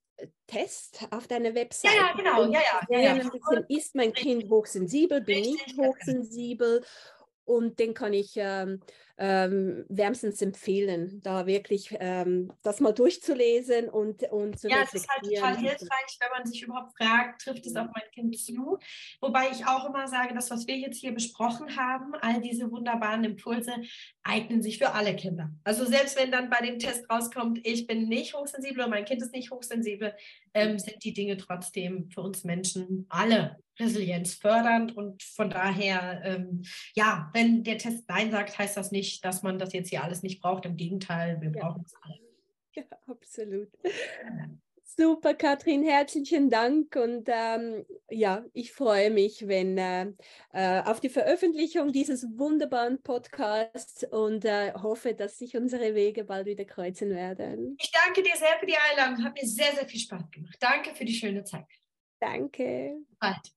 [SPEAKER 1] Test auf deiner Website.
[SPEAKER 2] Ja, ja, genau. Ja, ja, ja, ja.
[SPEAKER 1] Bisschen, ist mein Kind hochsensibel, bin ich hochsensibel? Und den kann ich ähm, ähm, wärmstens empfehlen, da wirklich ähm, das mal durchzulesen und, und
[SPEAKER 2] zu Ja, es ist halt total hilfreich, wenn man sich überhaupt fragt, trifft es auf mein Kind zu? Wobei ich auch immer sage, das, was wir jetzt hier besprochen haben, all diese wunderbaren Impulse eignen sich für alle Kinder. Also selbst wenn dann bei dem Test rauskommt, ich bin nicht hochsensibel oder mein Kind ist nicht hochsensibel, ähm, sind die Dinge trotzdem für uns Menschen alle resilienzfördernd und von daher, ähm, ja, wenn der Test Nein sagt, heißt das nicht, dass man das jetzt hier alles nicht braucht. Im Gegenteil, wir ja. brauchen es alle. [LAUGHS]
[SPEAKER 1] Ja, absolut. Super, Katrin, herzlichen Dank und ähm, ja, ich freue mich, wenn äh, äh, auf die Veröffentlichung dieses wunderbaren Podcasts und äh, hoffe, dass sich unsere Wege bald wieder kreuzen werden.
[SPEAKER 2] Ich danke dir sehr für die Einladung, hat mir sehr, sehr viel Spaß gemacht. Danke für die schöne Zeit.
[SPEAKER 1] Danke.
[SPEAKER 2] Bald.